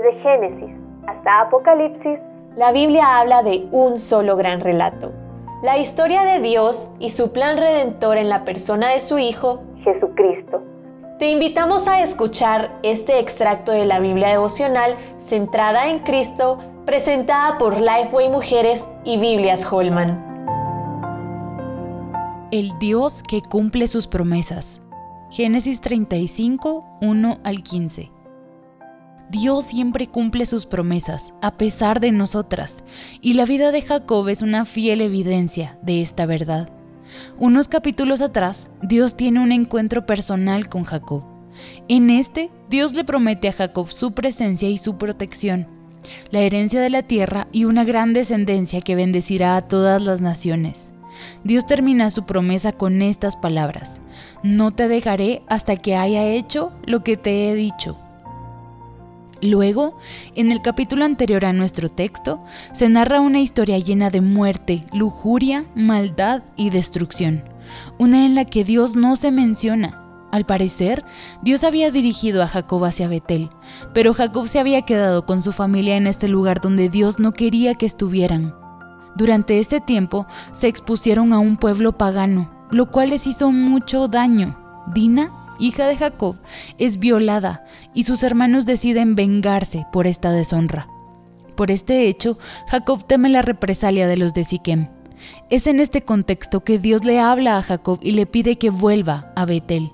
Desde Génesis hasta Apocalipsis, la Biblia habla de un solo gran relato. La historia de Dios y su plan redentor en la persona de su Hijo, Jesucristo. Te invitamos a escuchar este extracto de la Biblia devocional centrada en Cristo, presentada por Lifeway Mujeres y Biblias Holman. El Dios que cumple sus promesas. Génesis 35, 1 al 15. Dios siempre cumple sus promesas, a pesar de nosotras, y la vida de Jacob es una fiel evidencia de esta verdad. Unos capítulos atrás, Dios tiene un encuentro personal con Jacob. En este, Dios le promete a Jacob su presencia y su protección, la herencia de la tierra y una gran descendencia que bendecirá a todas las naciones. Dios termina su promesa con estas palabras, no te dejaré hasta que haya hecho lo que te he dicho. Luego, en el capítulo anterior a nuestro texto, se narra una historia llena de muerte, lujuria, maldad y destrucción, una en la que Dios no se menciona. Al parecer, Dios había dirigido a Jacob hacia Betel, pero Jacob se había quedado con su familia en este lugar donde Dios no quería que estuvieran. Durante este tiempo se expusieron a un pueblo pagano, lo cual les hizo mucho daño. Dina hija de Jacob, es violada y sus hermanos deciden vengarse por esta deshonra. Por este hecho, Jacob teme la represalia de los de Siquem. Es en este contexto que Dios le habla a Jacob y le pide que vuelva a Betel.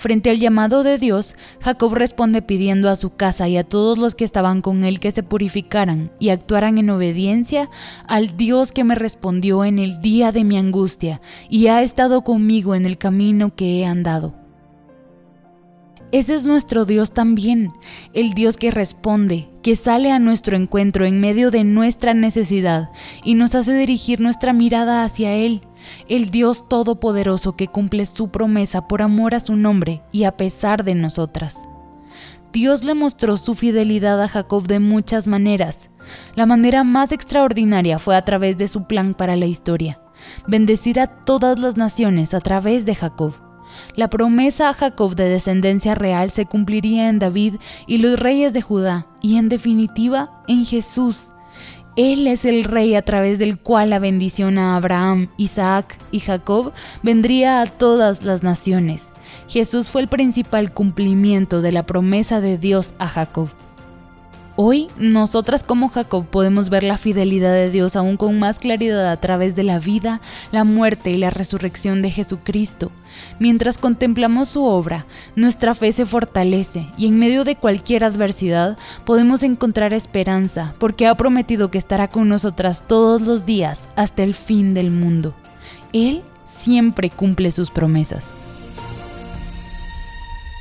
Frente al llamado de Dios, Jacob responde pidiendo a su casa y a todos los que estaban con él que se purificaran y actuaran en obediencia al Dios que me respondió en el día de mi angustia y ha estado conmigo en el camino que he andado. Ese es nuestro Dios también, el Dios que responde, que sale a nuestro encuentro en medio de nuestra necesidad y nos hace dirigir nuestra mirada hacia Él, el Dios todopoderoso que cumple su promesa por amor a su nombre y a pesar de nosotras. Dios le mostró su fidelidad a Jacob de muchas maneras. La manera más extraordinaria fue a través de su plan para la historia, bendecir a todas las naciones a través de Jacob. La promesa a Jacob de descendencia real se cumpliría en David y los reyes de Judá, y en definitiva en Jesús. Él es el rey a través del cual la bendición a Abraham, Isaac y Jacob vendría a todas las naciones. Jesús fue el principal cumplimiento de la promesa de Dios a Jacob. Hoy, nosotras como Jacob podemos ver la fidelidad de Dios aún con más claridad a través de la vida, la muerte y la resurrección de Jesucristo. Mientras contemplamos su obra, nuestra fe se fortalece y en medio de cualquier adversidad podemos encontrar esperanza porque ha prometido que estará con nosotras todos los días hasta el fin del mundo. Él siempre cumple sus promesas.